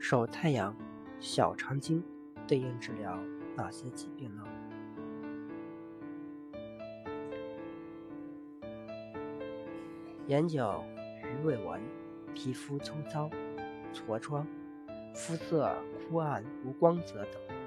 手太阳小肠经对应治疗哪些疾病呢？眼角鱼尾纹皮肤粗糙痤疮肤色枯暗无光泽等。